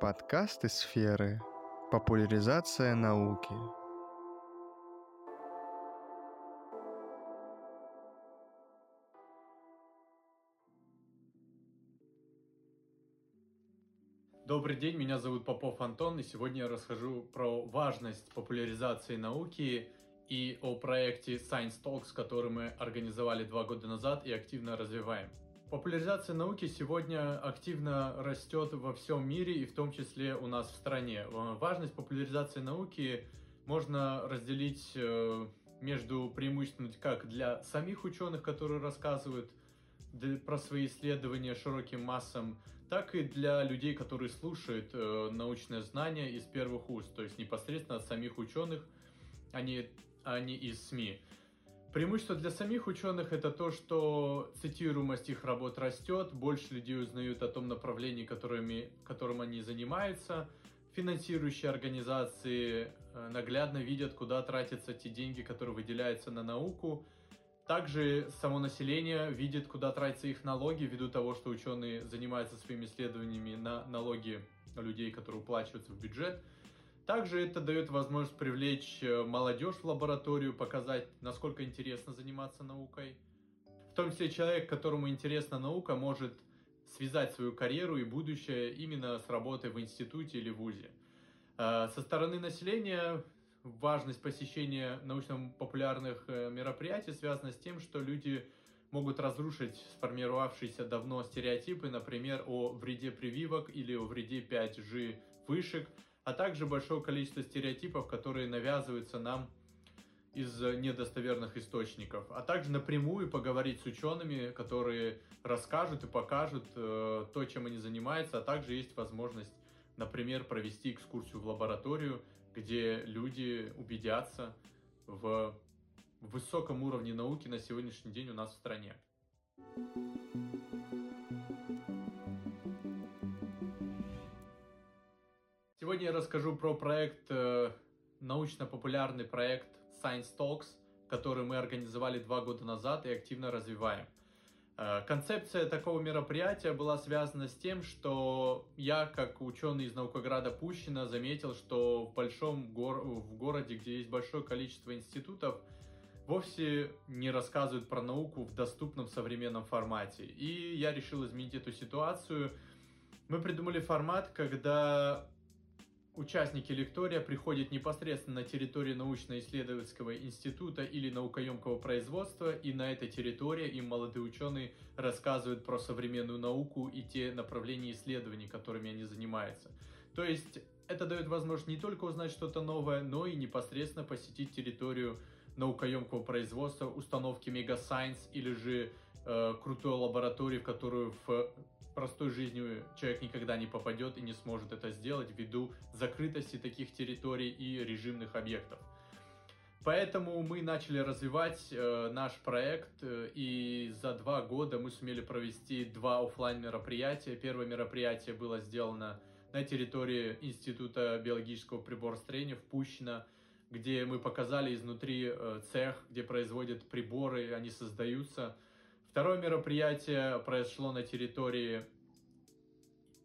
Подкасты сферы. Популяризация науки. Добрый день, меня зовут Попов Антон, и сегодня я расскажу про важность популяризации науки и о проекте Science Talks, который мы организовали два года назад и активно развиваем. Популяризация науки сегодня активно растет во всем мире и в том числе у нас в стране. Важность популяризации науки можно разделить э, между преимущественно как для самих ученых, которые рассказывают про свои исследования широким массам, так и для людей, которые слушают э, научное знание из первых уст, то есть непосредственно от самих ученых, а не, а не из СМИ. Преимущество для самих ученых это то, что цитируемость их работ растет, больше людей узнают о том направлении, которыми, которым они занимаются. Финансирующие организации э, наглядно видят, куда тратятся те деньги, которые выделяются на науку. Также само население видит, куда тратятся их налоги, ввиду того, что ученые занимаются своими исследованиями на налоги людей, которые уплачиваются в бюджет. Также это дает возможность привлечь э, молодежь в лабораторию, показать, насколько интересно заниматься наукой. В том числе человек, которому интересна наука, может связать свою карьеру и будущее именно с работой в институте или вузе. Э, со стороны населения важность посещения научно-популярных э, мероприятий связана с тем, что люди могут разрушить сформировавшиеся давно стереотипы, например, о вреде прививок или о вреде 5G вышек, а также большое количество стереотипов, которые навязываются нам из недостоверных источников, а также напрямую поговорить с учеными, которые расскажут и покажут э, то, чем они занимаются, а также есть возможность, например, провести экскурсию в лабораторию, где люди убедятся в высоком уровне науки на сегодняшний день у нас в стране. Сегодня я расскажу про проект, э, научно-популярный проект Science Talks, который мы организовали два года назад и активно развиваем. Э, концепция такого мероприятия была связана с тем, что я, как ученый из Наукограда Пущино, заметил, что в большом гор в городе, где есть большое количество институтов, вовсе не рассказывают про науку в доступном современном формате. И я решил изменить эту ситуацию. Мы придумали формат, когда Участники лектория приходят непосредственно на территорию научно-исследовательского института или наукоемкого производства, и на этой территории им молодые ученые рассказывают про современную науку и те направления исследований, которыми они занимаются. То есть это дает возможность не только узнать что-то новое, но и непосредственно посетить территорию наукоемкого производства, установки Mega Science или же э, крутой лаборатории, в которую в простой жизнью человек никогда не попадет и не сможет это сделать ввиду закрытости таких территорий и режимных объектов. Поэтому мы начали развивать э, наш проект, э, и за два года мы сумели провести два офлайн мероприятия. Первое мероприятие было сделано на территории Института биологического приборостроения в Пущино, где мы показали изнутри э, цех, где производят приборы, они создаются. Второе мероприятие произошло на территории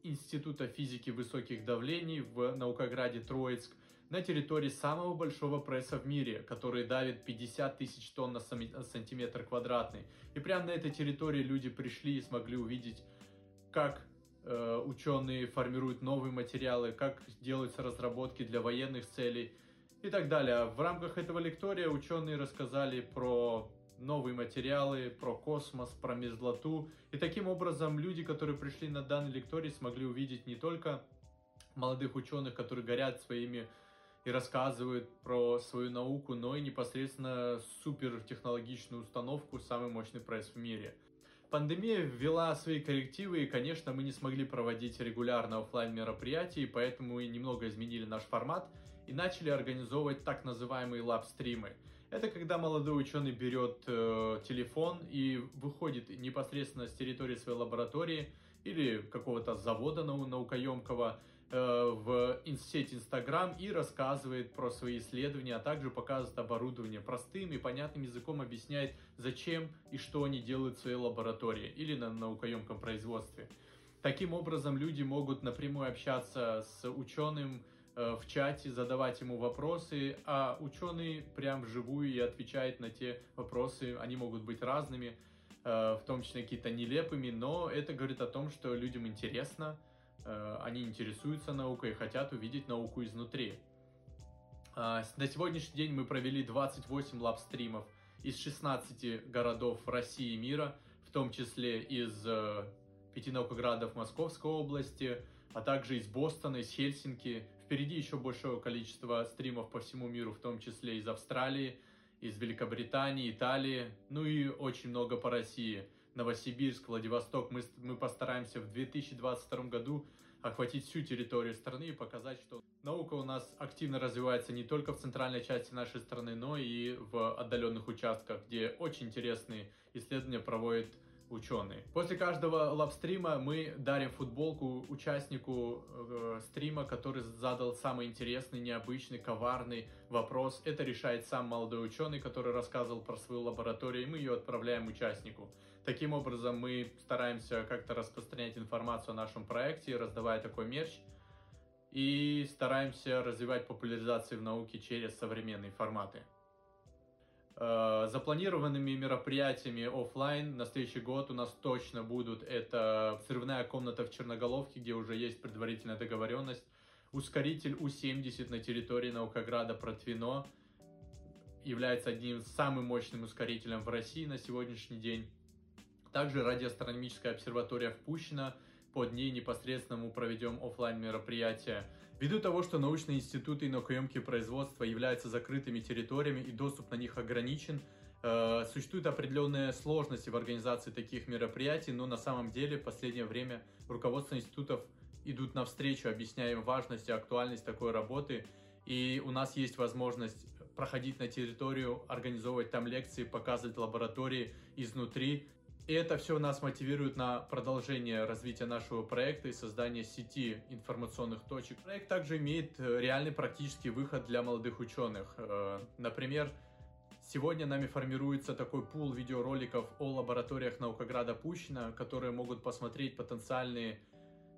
Института физики высоких давлений в Наукограде Троицк, на территории самого большого пресса в мире, который давит 50 тысяч тонн на сантиметр квадратный. И прямо на этой территории люди пришли и смогли увидеть, как э, ученые формируют новые материалы, как делаются разработки для военных целей и так далее. В рамках этого лектория ученые рассказали про новые материалы, про космос, про мерзлоту. И таким образом люди, которые пришли на данный лекторий, смогли увидеть не только молодых ученых, которые горят своими и рассказывают про свою науку, но и непосредственно супертехнологичную установку, самый мощный пресс в мире. Пандемия ввела свои коррективы, и, конечно, мы не смогли проводить регулярно офлайн мероприятия, и поэтому мы немного изменили наш формат и начали организовывать так называемые лаб-стримы. Это когда молодой ученый берет э, телефон и выходит непосредственно с территории своей лаборатории или какого-то завода наукоемкого э, в сеть Инстаграм и рассказывает про свои исследования, а также показывает оборудование простым и понятным языком, объясняет, зачем и что они делают в своей лаборатории или на наукоемком производстве. Таким образом, люди могут напрямую общаться с ученым в чате, задавать ему вопросы, а ученый прям вживую и отвечает на те вопросы. Они могут быть разными, э, в том числе какие-то нелепыми, но это говорит о том, что людям интересно, э, они интересуются наукой и хотят увидеть науку изнутри. На сегодняшний день мы провели 28 лабстримов из 16 городов России и мира, в том числе из пяти наукоградов Московской области, а также из Бостона, из Хельсинки. Впереди еще большое количество стримов по всему миру, в том числе из Австралии, из Великобритании, Италии, ну и очень много по России. Новосибирск, Владивосток. Мы, мы постараемся в 2022 году охватить всю территорию страны и показать, что наука у нас активно развивается не только в центральной части нашей страны, но и в отдаленных участках, где очень интересные исследования проводят ученые. После каждого лавстрима мы дарим футболку участнику э, стрима, который задал самый интересный, необычный, коварный вопрос. Это решает сам молодой ученый, который рассказывал про свою лабораторию, и мы ее отправляем участнику. Таким образом, мы стараемся как-то распространять информацию о нашем проекте, раздавая такой мерч, и стараемся развивать популяризацию в науке через современные форматы. Э, запланированными мероприятиями офлайн на следующий год у нас точно будут. Это взрывная комната в Черноголовке, где уже есть предварительная договоренность. Ускоритель У-70 на территории Наукограда Протвино является одним из самых мощным ускорителем в России на сегодняшний день. Также радиоастрономическая обсерватория в Пущино. Под ней непосредственно мы проведем офлайн мероприятия Ввиду того, что научные институты и наукоемкие производства являются закрытыми территориями и доступ на них ограничен, э, существуют определенные сложности в организации таких мероприятий, но на самом деле в последнее время руководство институтов идут навстречу, объясняя им важность и актуальность такой работы. И у нас есть возможность проходить на территорию, организовывать там лекции, показывать лаборатории изнутри. И это все нас мотивирует на продолжение развития нашего проекта и создание сети информационных точек. Проект также имеет э, реальный практический выход для молодых ученых. Э, например, сегодня нами формируется такой пул видеороликов о лабораториях Наукограда Пущино, которые могут посмотреть потенциальные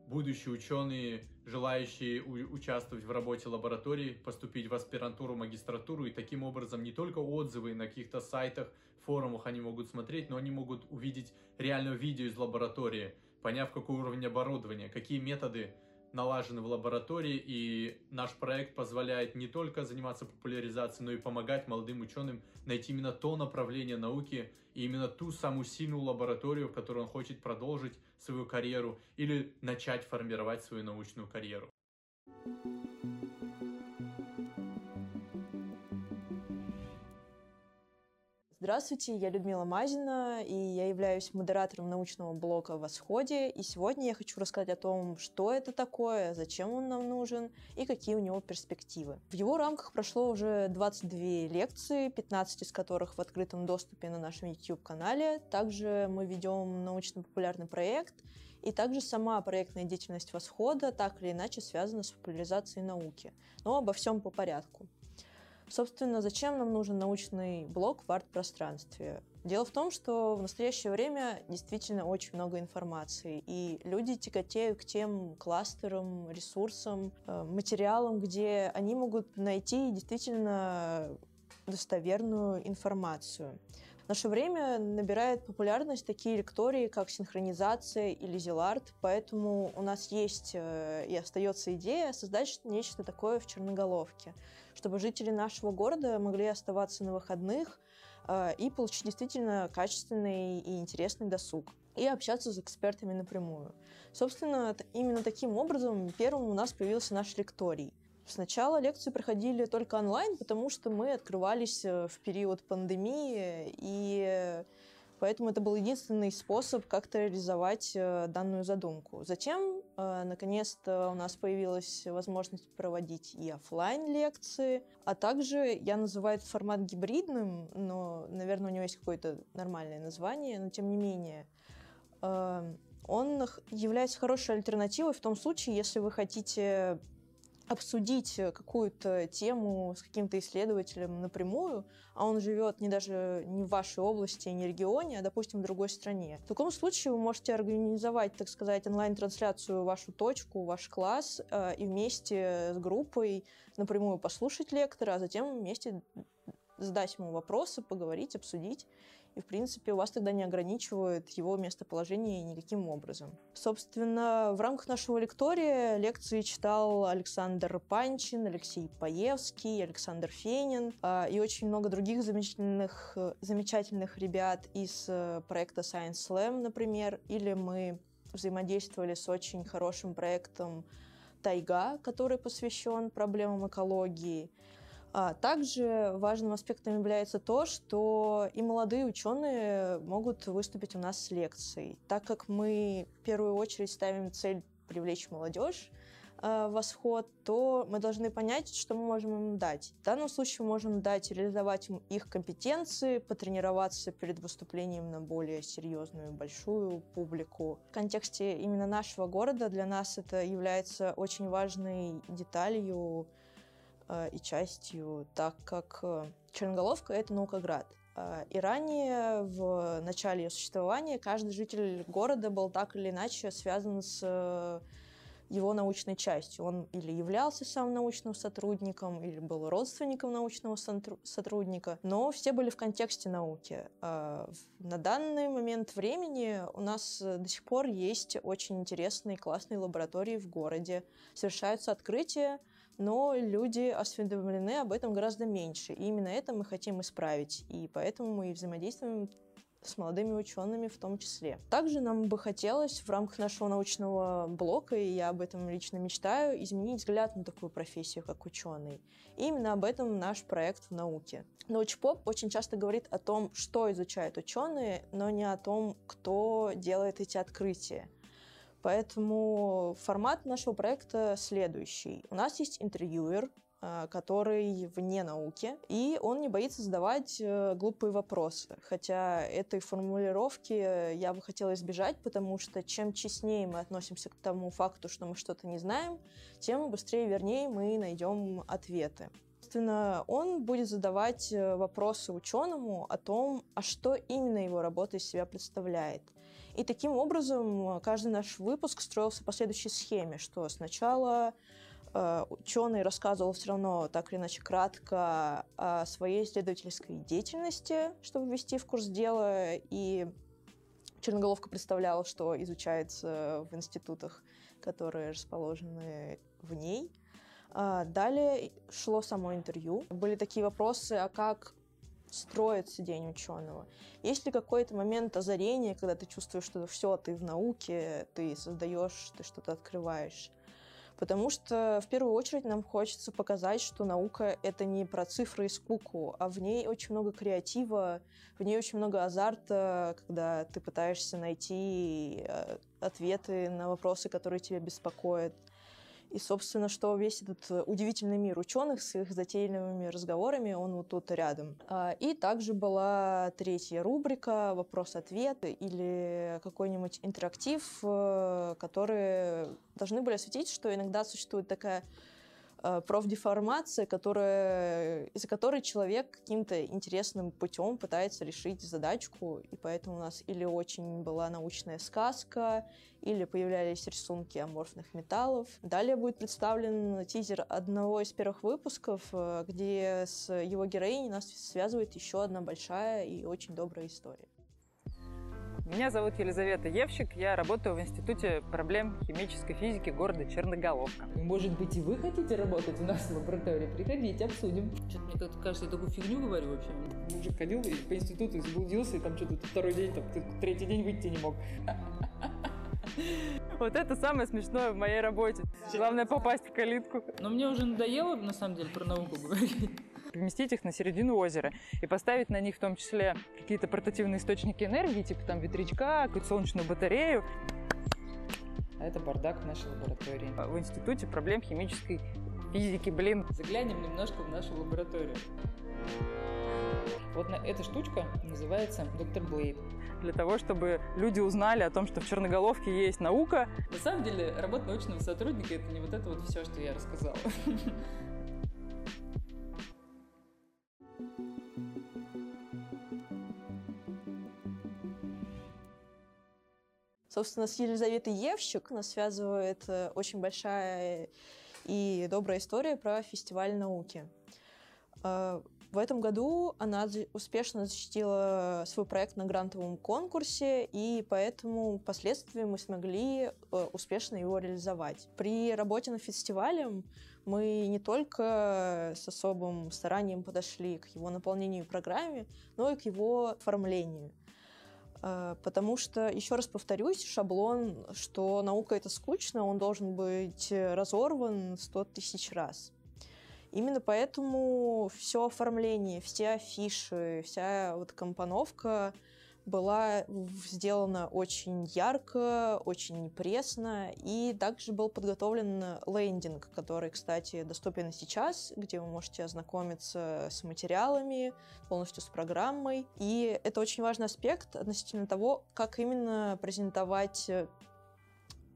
будущие ученые, желающие участвовать в работе лаборатории, поступить в аспирантуру, магистратуру, и таким образом не только отзывы на каких-то сайтах, форумах они могут смотреть, но они могут увидеть реальное видео из лаборатории, поняв, какой уровень оборудования, какие методы налажены в лаборатории, и наш проект позволяет не только заниматься популяризацией, но и помогать молодым ученым найти именно то направление науки и именно ту самую сильную лабораторию, в которой он хочет продолжить свою карьеру или начать формировать свою научную карьеру. Здравствуйте, я Людмила Мазина, и я являюсь модератором научного блока «Восходе». И сегодня я хочу рассказать о том, что это такое, зачем он нам нужен и какие у него перспективы. В его рамках прошло уже 22 лекции, 15 из которых в открытом доступе на нашем YouTube-канале. Также мы ведем научно-популярный проект, и также сама проектная деятельность «Восхода» так или иначе связана с популяризацией науки. Но обо всем по порядку. Собственно, зачем нам нужен научный блок в арт-пространстве? Дело в том, что в настоящее время действительно очень много информации, и люди тяготеют к тем кластерам, ресурсам, э, материалам, где они могут найти действительно достоверную информацию. В наше время набирает популярность такие лектории, как синхронизация или зиларт, поэтому у нас есть э, и остается идея создать нечто такое в Черноголовке, чтобы жители нашего города могли оставаться на выходных э, и получить действительно качественный и интересный досуг и общаться с экспертами напрямую. Собственно, именно таким образом первым у нас появился наш лекторий – Сначала лекции проходили только онлайн, потому что мы открывались э, в период пандемии, и поэтому это был единственный способ как-то реализовать э, данную задумку. Затем, э, наконец-то, у нас появилась возможность проводить и офлайн лекции, а также я называю этот формат гибридным, но, наверное, у него есть какое-то нормальное название, но тем не менее он является хорошей альтернативой в том случае, если вы хотите обсудить какую-то тему с каким-то исследователем напрямую, а он живет не даже не в вашей области, не регионе, а, допустим, в другой стране. В таком случае вы можете организовать, так сказать, онлайн-трансляцию вашу точку, ваш класс э, и вместе с группой напрямую послушать лектора, а затем вместе задать ему вопросы, поговорить, обсудить и, в принципе, вас тогда не ограничивают его местоположение никаким образом. Собственно, в рамках нашего лектория лекции читал Александр Панчин, Алексей Паевский, Александр Фенин а, и очень много других замечательных, замечательных ребят из э, проекта Science Slam, например, или мы взаимодействовали с очень хорошим проектом Тайга, который посвящен проблемам экологии, а также важным аспектом является то, что и молодые ученые могут выступить у нас с лекцией. Так как мы в первую очередь ставим цель привлечь молодежь, э, восход, то мы должны понять, что мы можем им дать. В данном случае можем дать реализовать им их компетенции, потренироваться перед выступлением на более серьезную, большую публику. В контексте именно нашего города для нас это является очень важной деталью и частью, так как э, Черноголовка — это наукоград. Э, и ранее, в начале ее существования, каждый житель города был так или иначе связан с его научной частью. Он или являлся сам научным сотрудником, или был родственником научного сотрудника, но все были в контексте науки. На данный момент времени у нас до сих пор есть очень интересные, классные лаборатории в городе. Совершаются открытия, но люди осведомлены об этом гораздо меньше. И именно это мы хотим исправить. И поэтому мы и взаимодействуем с молодыми учеными в том числе. Также нам бы хотелось в рамках нашего научного блока, и я об этом лично мечтаю, изменить взгляд на такую профессию, как ученый. И именно об этом наш проект в науке. Научпоп очень часто говорит о том, что изучают ученые, но не о том, кто делает эти открытия. Поэтому формат нашего проекта следующий. У нас есть интервьюер, а, который вне науки, и он не боится задавать э, глупые вопросы. Хотя этой формулировки я бы хотела избежать, потому что чем честнее мы относимся к тому факту, что мы что-то не знаем, тем быстрее, вернее, мы найдем ответы. Собственно, он будет задавать э, вопросы ученому о том, а что именно его работа из себя представляет. И таким образом э, каждый наш выпуск строился по следующей схеме, что сначала э, ученый рассказывал все равно так или иначе кратко о своей исследовательской деятельности, чтобы ввести в курс дела, и Черноголовка представляла, что изучается в институтах, которые расположены в ней. А далее шло само интервью. Были такие вопросы, а как строится день ученого. Есть ли какой-то момент озарения, когда ты чувствуешь, что все, ты в науке, ты создаешь, ты что-то открываешь? Потому что в первую очередь нам хочется показать, что наука — это не про цифры и скуку, а в ней очень много креатива, в ней очень много азарта, когда ты пытаешься найти э, ответы на вопросы, которые тебя беспокоят. И, собственно, что весь этот э, удивительный мир ученых с их затейливыми разговорами, он вот тут рядом. А, и также была третья рубрика «Вопрос-ответ» или какой-нибудь интерактив, э, которые должны были осветить, что иногда существует такая профдеформация, которая, из-за которой человек каким-то интересным путем пытается решить задачку, и поэтому у нас или очень была научная сказка, или появлялись рисунки аморфных металлов. Далее будет представлен тизер одного из первых выпусков, э, где с его героиней нас связывает еще одна большая и очень добрая история. Меня зовут Елизавета Евщик, я работаю в Институте проблем химической физики города Черноголовка. Может быть, и вы хотите работать у нас в лаборатории? Приходите, обсудим. Что-то мне как-то кажется, я такую фигню говорю вообще. Мужик ходил и по институту заблудился, и там что-то второй день, там, третий день выйти не мог. Вот это самое смешное в моей работе. Главное попасть в калитку. Но мне уже надоело, на самом деле, про науку говорить поместить их на середину озера и поставить на них в том числе какие-то портативные источники энергии, типа там ветрячка, какую-то солнечную батарею. А это бардак в нашей лаборатории. В Институте проблем химической физики, блин. Заглянем немножко в нашу лабораторию. Вот на, эта штучка называется доктор Блейд. для того, чтобы люди узнали о том, что в Черноголовке есть наука. На самом деле, работа научного сотрудника — это не вот это вот все, что я рассказала. Собственно, с Елизаветой Евщик нас связывает э, очень большая и добрая история про фестиваль науки. Э, в этом году она успешно защитила свой проект на грантовом конкурсе, и поэтому впоследствии мы смогли э, успешно его реализовать. При работе над фестивалем мы не только с особым старанием подошли к его наполнению программе, но и к его оформлению. Э, потому что, еще раз повторюсь, шаблон, что наука это скучно, он должен быть разорван сто тысяч раз. Именно поэтому все оформление, все афиши, вся вот компоновка была сделана очень ярко, очень пресно, и также был подготовлен лендинг, который, кстати, доступен сейчас, где вы можете ознакомиться с материалами, полностью с программой. И это очень важный аспект относительно того, как именно презентовать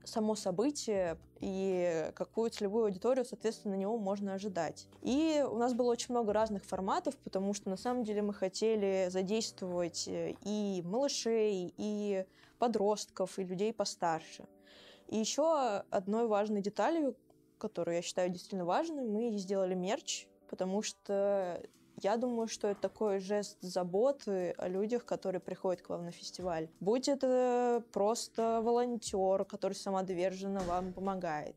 само событие и какую целевую аудиторию, соответственно, на него можно ожидать. И у нас было очень много разных форматов, потому что на самом деле мы хотели задействовать э, и малышей, и подростков, и людей постарше. И еще одной важной деталью, которую я считаю действительно важной, мы сделали мерч, потому что я думаю, что это такой жест заботы о людях, которые приходят к вам на фестиваль. Будь это просто волонтер, который самодверженно вам помогает,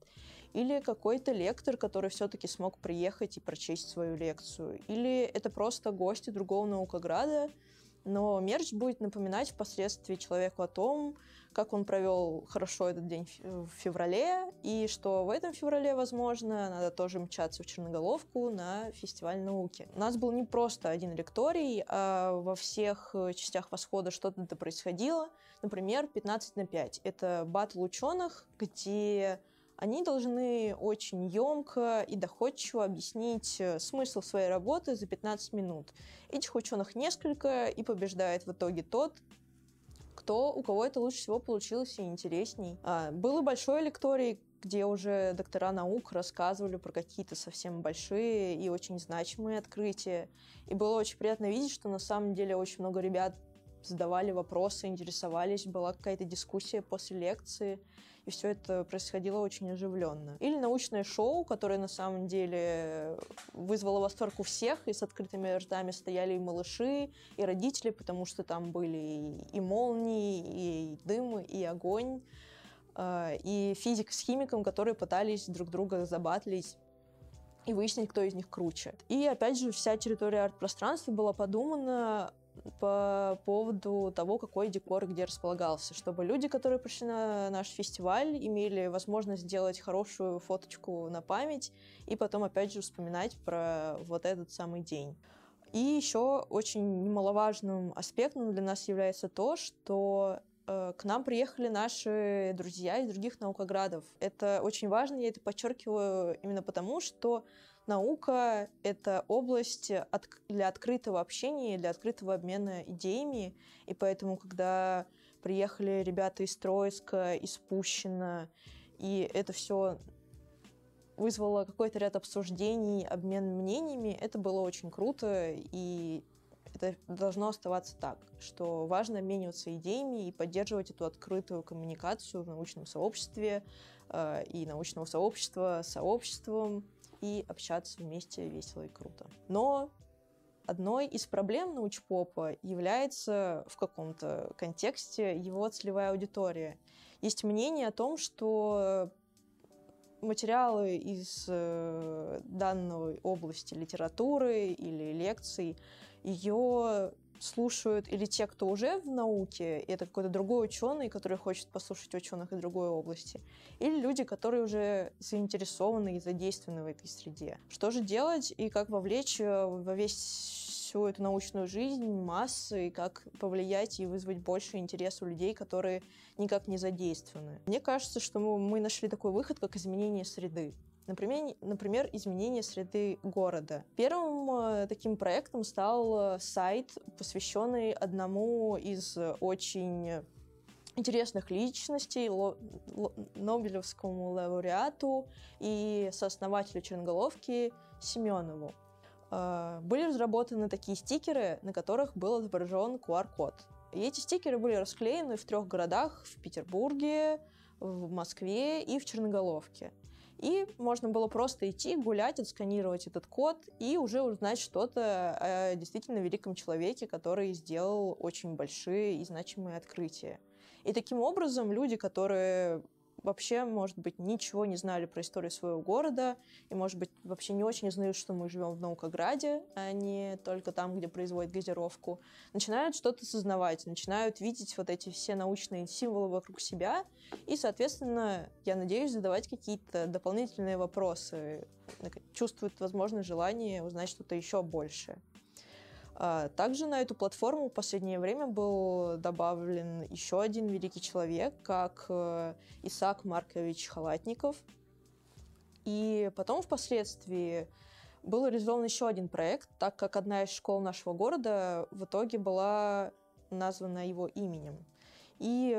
или какой-то лектор, который все-таки смог приехать и прочесть свою лекцию, или это просто гости другого наукограда, но мерч будет напоминать впоследствии человеку о том, как он провел хорошо этот день в феврале, и что в этом феврале, возможно, надо тоже мчаться в Черноголовку на фестиваль науки. У нас был не просто один лекторий, а во всех э, частях восхода что-то происходило. Например, 15 на 5. Это батл ученых, где они должны очень емко и доходчиво объяснить э, смысл своей работы за 15 минут. Этих ученых несколько, и побеждает в итоге тот, кто, у кого это лучше всего получилось и интересней. А, был и большой лекторий, где уже доктора наук рассказывали про какие-то совсем большие и очень значимые открытия. И было очень приятно видеть, что на самом деле очень много ребят задавали вопросы, интересовались, была какая-то дискуссия после лекции и все это происходило очень оживленно. Или научное шоу, которое на самом деле вызвало восторг у всех, и с открытыми ртами стояли и малыши, и родители, потому что там были и молнии, и дым, и огонь, а, и физик с химиком, которые пытались друг друга забатлить и выяснить, кто из них круче. И опять же, вся территория арт-пространства была подумана по поводу того, какой декор где располагался, чтобы люди, которые пришли на наш фестиваль, имели возможность сделать хорошую фоточку на память и потом опять же вспоминать про вот этот самый день. И еще очень немаловажным аспектом для нас является то, что э, к нам приехали наши друзья из других наукоградов. Это очень важно, я это подчеркиваю именно потому, что Наука — это область для открытого общения, для открытого обмена идеями, и поэтому, когда приехали ребята из Троицка, из Пущино, и это все вызвало какой-то ряд обсуждений, обмен мнениями, это было очень круто, и это должно оставаться так, что важно обмениваться идеями и поддерживать эту открытую коммуникацию в научном сообществе э, и научного сообщества с сообществом, и общаться вместе весело и круто. Но одной из проблем научпопа является в каком-то контексте его целевая аудитория. Есть мнение о том, что материалы из э, данной области литературы или лекций ее слушают или те, кто уже в науке, и это какой-то другой ученый, который хочет послушать ученых из другой области, или люди, которые уже заинтересованы и задействованы в этой среде. Что же делать и как вовлечь э, во весь всю эту научную жизнь, массы, и как повлиять и вызвать больше интерес у людей, которые никак не задействованы. Мне кажется, что мы нашли такой выход, как изменение среды. Например, например, изменение среды города. Первым э, таким проектом стал э, сайт, посвященный одному из очень интересных личностей, ло, ло, Нобелевскому лауреату и сооснователю Черноголовки Семенову. Э, были разработаны такие стикеры, на которых был изображен QR-код. И эти стикеры были расклеены в трех городах, в Петербурге, в Москве и в Черноголовке. И можно было просто идти, гулять, отсканировать этот код и уже узнать что-то о действительно великом человеке, который сделал очень большие и значимые открытия. И таким образом люди, которые вообще, может быть, ничего не знали про историю своего города, и, может быть, вообще не очень знают, что мы живем в Наукограде, а не только там, где производят газировку, начинают что-то сознавать, начинают видеть вот эти все научные символы вокруг себя, и, соответственно, я надеюсь, задавать какие-то дополнительные вопросы, чувствуют, возможно, желание узнать что-то еще большее. А, также на эту платформу в последнее время был добавлен еще один великий человек, как э, Исаак Маркович Халатников. И потом впоследствии был реализован еще один проект, так как одна из школ нашего города в итоге была названа его именем. И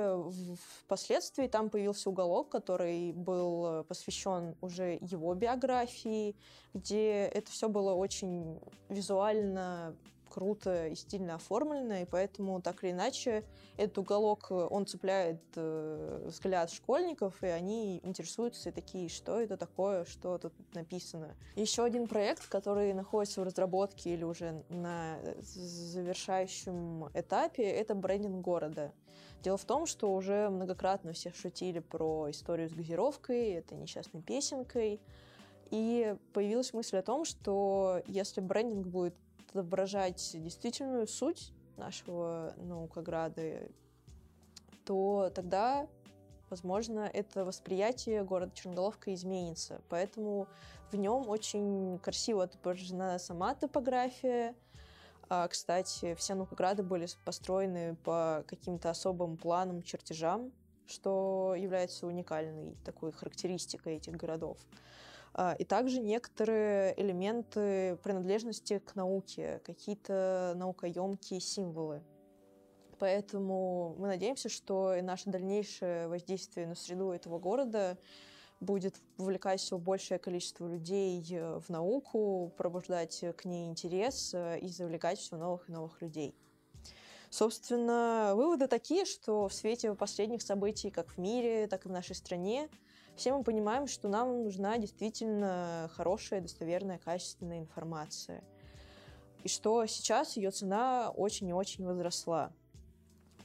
впоследствии там появился уголок, который был посвящен уже его биографии, где это все было очень визуально круто и стильно оформлено, и поэтому так или иначе этот уголок, э, он цепляет э, взгляд школьников, и они интересуются и такие, что это такое, что тут написано. Еще один проект, который находится в разработке или уже на завершающем этапе, это брендинг города. Дело в том, что уже многократно все шутили про историю с газировкой, этой несчастной песенкой, и появилась мысль о том, что если брендинг будет отображать действительную суть нашего наукограда, то тогда, возможно, это восприятие города Черноголовка изменится. Поэтому в нем очень красиво отображена сама топография. А, кстати, все наукограды были построены по каким-то особым планам, чертежам, что является уникальной такой характеристикой этих городов. А, и также некоторые элементы принадлежности к науке, какие-то наукоемкие символы. Поэтому мы надеемся, что и наше дальнейшее воздействие на среду этого города будет вовлекать все большее количество людей э, в науку, пробуждать к ней интерес э, и завлекать все новых и новых людей. Собственно, выводы такие, что в свете последних событий как в мире, так и в нашей стране все мы понимаем, что нам нужна действительно хорошая, достоверная, качественная информация. И что сейчас ее цена очень и очень возросла.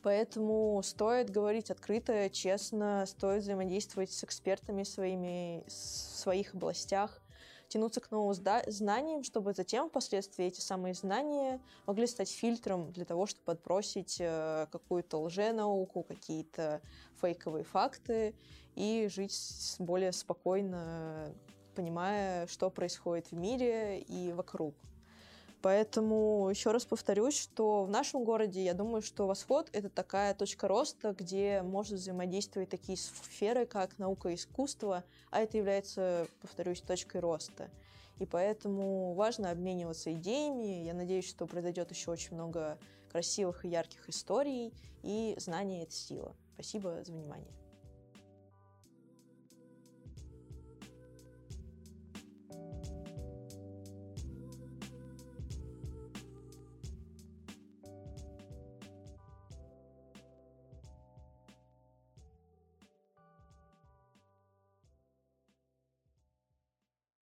Поэтому стоит говорить открыто, честно, стоит взаимодействовать с экспертами своими, в своих областях, тянуться к новым знаниям, чтобы затем впоследствии эти самые знания могли стать фильтром для того, чтобы отбросить э, какую-то лженауку, какие-то фейковые факты и жить более спокойно, понимая, что происходит в мире и вокруг. Поэтому еще раз повторюсь, что в нашем городе, я думаю, что Восход — это такая точка роста, где может взаимодействовать такие сферы, как наука и искусство, а это является, повторюсь, точкой роста. И поэтому важно обмениваться идеями. Я надеюсь, что произойдет еще очень много красивых и ярких историй, и знание — это сила. Спасибо за внимание.